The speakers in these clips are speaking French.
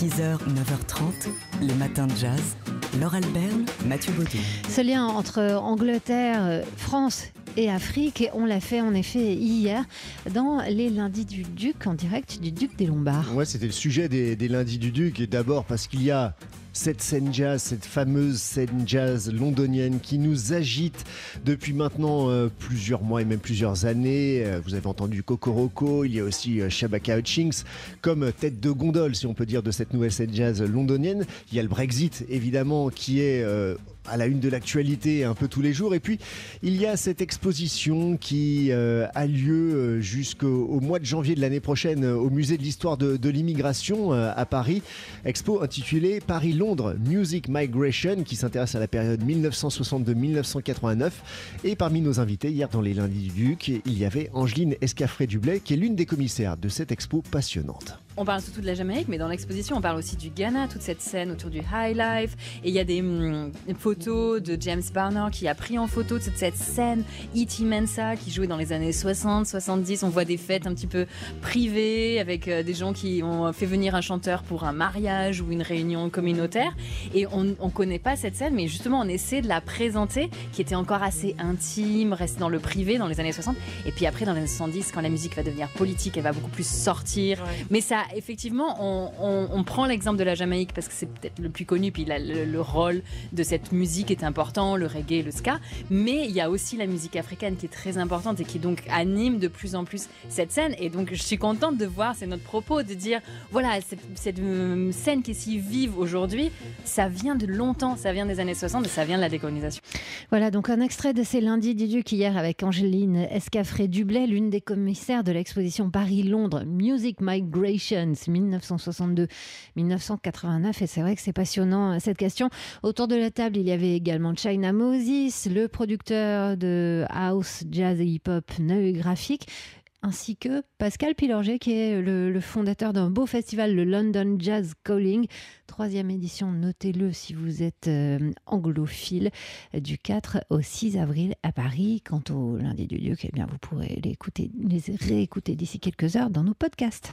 6h, 9h30, les matins de jazz. Laure Alberne, Mathieu Baudou. Ce lien entre Angleterre, France et Afrique, on l'a fait en effet hier dans les lundis du Duc, en direct du Duc des Lombards. Ouais, c'était le sujet des, des lundis du Duc, et d'abord parce qu'il y a cette scène jazz, cette fameuse scène jazz londonienne qui nous agite depuis maintenant euh, plusieurs mois et même plusieurs années. Euh, vous avez entendu Kokoroko, il y a aussi euh, Shabaka Hutchings comme tête de gondole, si on peut dire, de cette nouvelle scène jazz londonienne. Il y a le Brexit, évidemment, qui est à la une de l'actualité un peu tous les jours. Et puis, il y a cette exposition qui a lieu jusqu'au mois de janvier de l'année prochaine au musée de l'histoire de, l'immigration à Paris. Expo intitulée Paris-Londres Music Migration qui s'intéresse à la période 1962-1989. Et parmi nos invités, hier dans les lundis du Duc, il y avait Angeline Escafré-Dublet qui est l'une des commissaires de cette expo passionnante. On parle surtout de la Jamaïque, mais dans l'exposition, on parle aussi du Ghana, toute cette scène autour du high life. Et il y a des hum, photos de James Barner qui a pris en photo toute cette scène. E.T. Mensa qui jouait dans les années 60, 70. On voit des fêtes un petit peu privées avec euh, des gens qui ont fait venir un chanteur pour un mariage ou une réunion communautaire. Et on ne connaît pas cette scène, mais justement, on essaie de la présenter, qui était encore assez intime, reste dans le privé dans les années 60. Et puis après, dans les années 70, quand la musique va devenir politique, elle va beaucoup plus sortir. Mais ça effectivement, on, prend l'exemple de la Jamaïque parce que c'est peut-être le plus connu, puis le, rôle de cette musique est important, le reggae, le ska, mais il y a aussi la musique africaine qui est très importante et qui donc anime de plus en plus cette scène. Et donc je suis contente de voir, c'est notre propos, de dire, voilà, cette, euh, scène qui est si vive aujourd'hui, ça vient de longtemps, ça vient des années 60 et ça vient de la décolonisation. Voilà, donc un extrait de ces lundis du Duc hier avec Angéline Escafré-Dublet, l'une des commissaires de l'exposition Paris-Londres Music Migration 1962-1989. Et c'est vrai que c'est passionnant cette question. Autour de la table, il y avait également China Moses, le producteur de house, jazz et hip-hop Neugraphique, graphique ainsi que Pascal Pilorget, qui est le, fondateur d'un beau festival, le London Jazz Calling. Troisième édition, notez-le si vous êtes euh, anglophile, du 4 au 6 avril à Paris. Quant au lundi du Duc, eh bien, vous pourrez les, écouter, les réécouter d'ici quelques heures dans nos podcasts.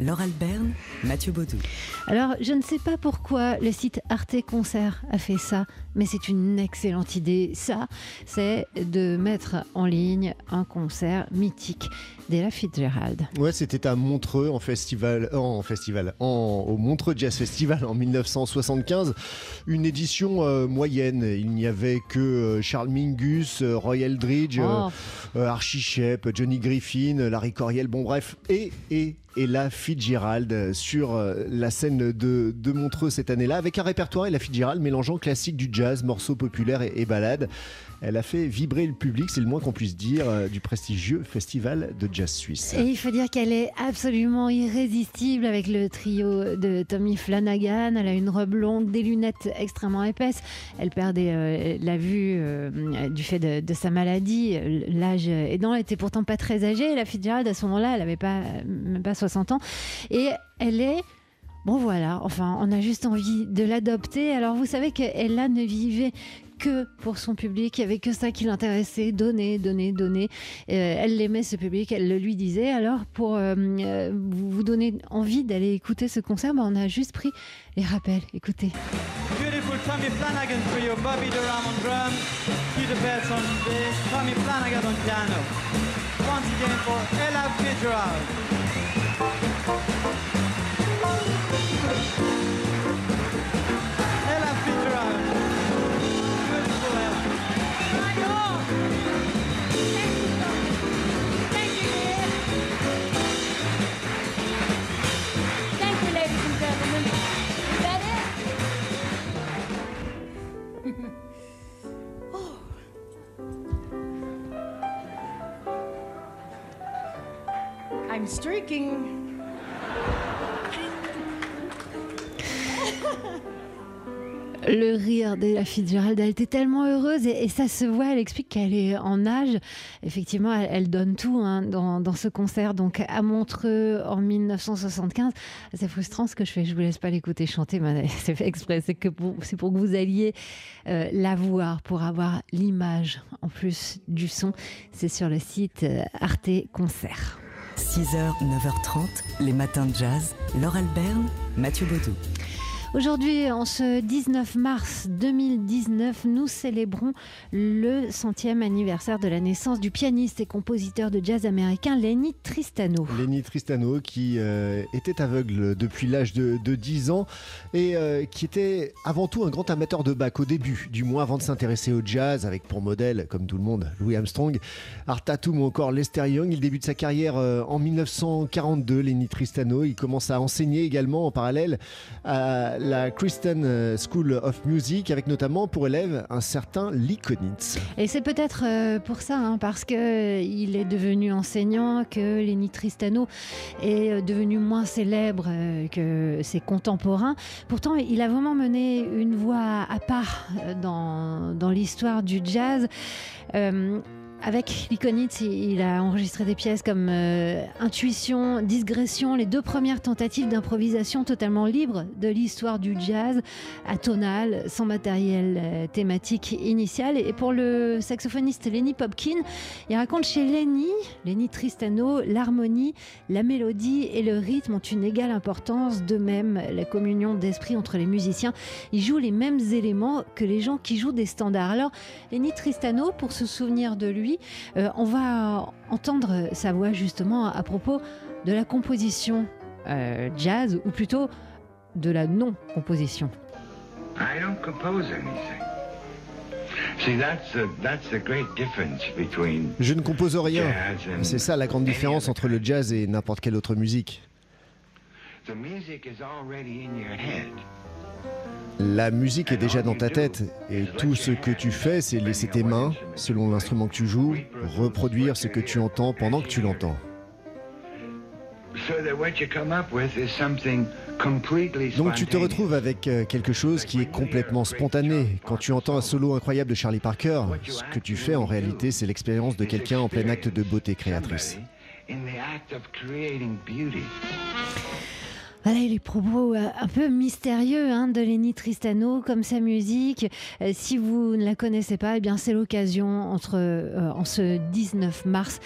Laure Alberne, Mathieu Baudou. Alors, je ne sais pas pourquoi le site Arte Concert a fait ça, mais c'est une excellente idée. Ça, c'est de mettre en ligne un concert mythique d'Ella Fitzgerald. Ouais, c'était à Montreux en festival, euh, en festival, en, au Montreux Jazz Festival en 1975. Une édition euh, moyenne. Il n'y avait que euh, Charles Mingus, Roy Eldridge, oh. Archie Shepp, Johnny Griffin, Larry Coriel. Bon, bref, et et Ella Fitzgerald sur la scène de, de Montreux cette année-là, avec un répertoire Ella Fitzgerald mélangeant classique du jazz, morceaux populaires et, ballades. Elle a fait vibrer le public, c'est le moins qu'on puisse dire, du prestigieux festival de jazz suisse. Et il faut dire qu'elle est absolument irrésistible avec le trio de Tommy Flanagan. Elle a une robe longue, des lunettes extrêmement épaisses. Elle perdait euh, la vue euh, du fait de, sa maladie. L'âge aidant, elle était pourtant pas très âgée. La Fitzgerald, à ce moment-là, elle n'avait pas, même pas 60 ans. Et elle est Bon voilà, enfin, on a juste envie de l'adopter. Alors vous savez qu'Ella ne vivait que pour son public, il n'y avait que ça qui l'intéressait, donner, donner, donner. Euh, elle l'aimait ce public, elle le lui disait. Alors pour euh, vous donner envie d'aller écouter ce concert, bah, on a juste pris les rappels. Écoutez. Beautiful Tommy Flanagan for you, Bobby Durham on Peter on bass, Tommy Flanagan on piano. Once again for Ella Fitzgerald. Le rire de la Fitzgerald. Elle était tellement heureuse et, ça se voit. Elle explique qu'elle est en âge. Effectivement, elle, donne tout hein, dans, ce concert. Donc à Montreux en 1975. C'est frustrant ce que je fais. Je vous laisse pas l'écouter chanter. C'est fait exprès. C'est pour que vous alliez euh, la voir, pour avoir l'image en plus du son. C'est sur le site euh, Arte Concert. 6h, 9h30, les matins de jazz. Laure Alberne, Mathieu Baudou. Aujourd'hui, en ce 19 mars 2019, nous célébrons le centième anniversaire de la naissance du pianiste et compositeur de jazz américain Lenny Tristano. Lenny Tristano qui euh, était aveugle depuis l'âge de, 10 ans et euh, qui était avant tout un grand amateur de Bach au début, du moins avant de s'intéresser au jazz avec pour modèle, comme tout le monde, Louis Armstrong, Art Tatum ou encore Lester Young. Il débute sa carrière euh, en 1942, Lenny Tristano. Il commence à enseigner également en parallèle à la Kristen euh, School of Music, avec notamment pour élève un certain Lee Konitz. Et c'est peut-être euh, pour ça, hein, parce qu'il euh, est devenu enseignant, que Lenny Tristano est devenu moins célèbre que ses contemporains. Pourtant, il a vraiment mené une voie à part dans, dans l'histoire du jazz. Avec l'Iconite, il a enregistré des pièces comme euh, Intuition, Digression, les deux premières tentatives d'improvisation totalement libre de l'histoire du jazz, atonal, sans matériel euh, thématique initial. Et pour le saxophoniste Lenny Popkin, il raconte chez Lenny, Lenny Tristano, l'harmonie, la mélodie et le rythme ont une égale importance. De même, la communion d'esprit entre les musiciens, ils jouent les mêmes éléments que les gens qui jouent des standards. Alors, Lenny Tristano, pour se souvenir de lui, euh, on va entendre sa voix justement à propos de la composition euh, jazz, ou plutôt de la non-composition. Je ne compose rien. C'est ça la grande différence entre le jazz et n'importe quelle autre musique. La musique est déjà dans ta tête et tout ce que tu fais, c'est laisser tes mains, selon l'instrument que tu joues, reproduire ce que tu entends pendant que tu l'entends. Donc tu te retrouves avec euh, quelque chose qui est complètement spontané. Quand tu entends un solo incroyable de Charlie Parker, ce que tu fais en réalité, c'est l'expérience de quelqu'un en plein acte de beauté créatrice. Voilà les propos euh, un peu mystérieux hein, de Lenny Tristano, comme sa musique. Euh, si vous ne la connaissez pas, eh bien c'est l'occasion entre euh, en ce 19 mars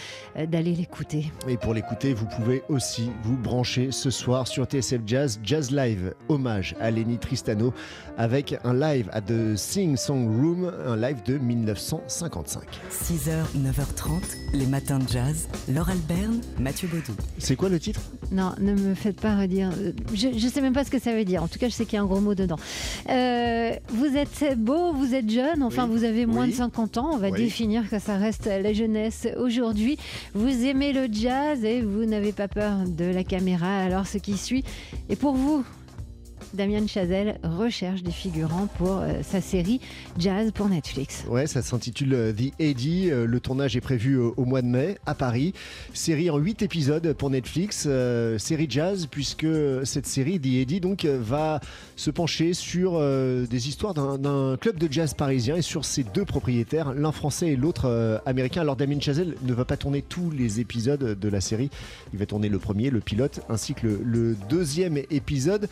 d'aller l'écouter. Et pour l'écouter, vous pouvez aussi vous brancher ce soir sur TSF Jazz, Jazz Live, hommage à Lenny Tristano, avec un live à The Sing Song Room, un live de 1955. 6h, 9h30, les matins de jazz. Laure Alberne, Mathieu Baudou. C'est quoi le titre? Non, ne me faites pas redire je ne sais même pas ce que ça veut dire. En tout cas, je sais qu'il y a un gros mot dedans. Euh, vous êtes beau, vous êtes jeune, enfin, vous avez moins de 50 ans. On va définir que ça reste la jeunesse aujourd'hui. Vous aimez le jazz et vous n'avez pas peur de la caméra. Alors, ce qui suit est pour vous. Damien Chazelle recherche des figurants pour euh, sa série Jazz pour Netflix. Ouais, ça s'intitule euh, The Eddie. Euh, le tournage est prévu au mois de mai à Paris. Série en 8 épisodes pour Netflix. série jazz, puisque cette série, The Eddie, donc, va se pencher sur des histoires d'un club de jazz parisien et sur ses deux propriétaires, l'un français et l'autre américain. Alors Damien Chazelle ne va pas tourner tous les épisodes de la série. Il va tourner le premier, le pilote, ainsi que le, deuxième épisode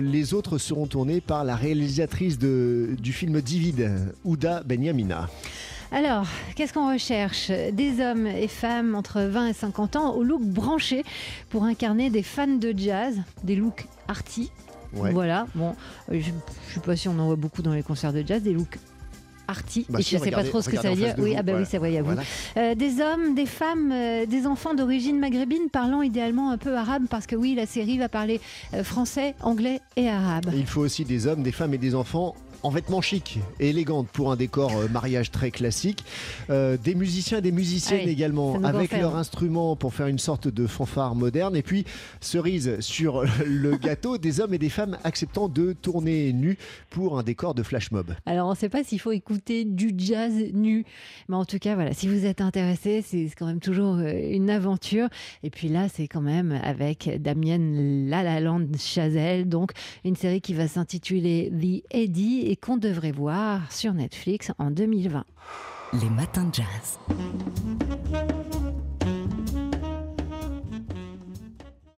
les autres seront tournés par la réalisatrice du film Divid, Ouda Benyamina. Alors, qu'est-ce qu'on recherche? Des hommes et femmes entre 20 et 50 ans au look branché pour incarner des fans de jazz, des looks arty. Voilà, bon, euh, je ne sais pas si on en voit beaucoup dans les concerts de jazz, des looks arty. Bah et je ne sais pas trop ce que ça veut dire. Oui, ah bah oui, ça voyait à vous. Euh, des hommes, des femmes, euh, des enfants d'origine maghrébine parlant idéalement un peu arabe parce que oui, la série va parler euh, français, anglais et arabe. il faut aussi des hommes, des femmes et des enfants en vêtements chics et élégantes pour un décor euh, mariage très classique. Euh, des musiciens et des musiciennes ah également avec leurs instruments pour faire une sorte de fanfare moderne. Et puis, cerise sur le gâteau, des hommes et des femmes acceptant de tourner nus pour un décor de flash mob. Alors, on ne sait pas s'il faut écouter du jazz nu. Mais en tout cas, voilà, si vous êtes intéressé, c'est quand même toujours euh, une aventure. Et puis là, c'est quand même avec Damien Lalaland Chazelle, donc une série qui va s'intituler The Eddie et qu'on devrait voir sur Netflix en 2020. Les matins de jazz.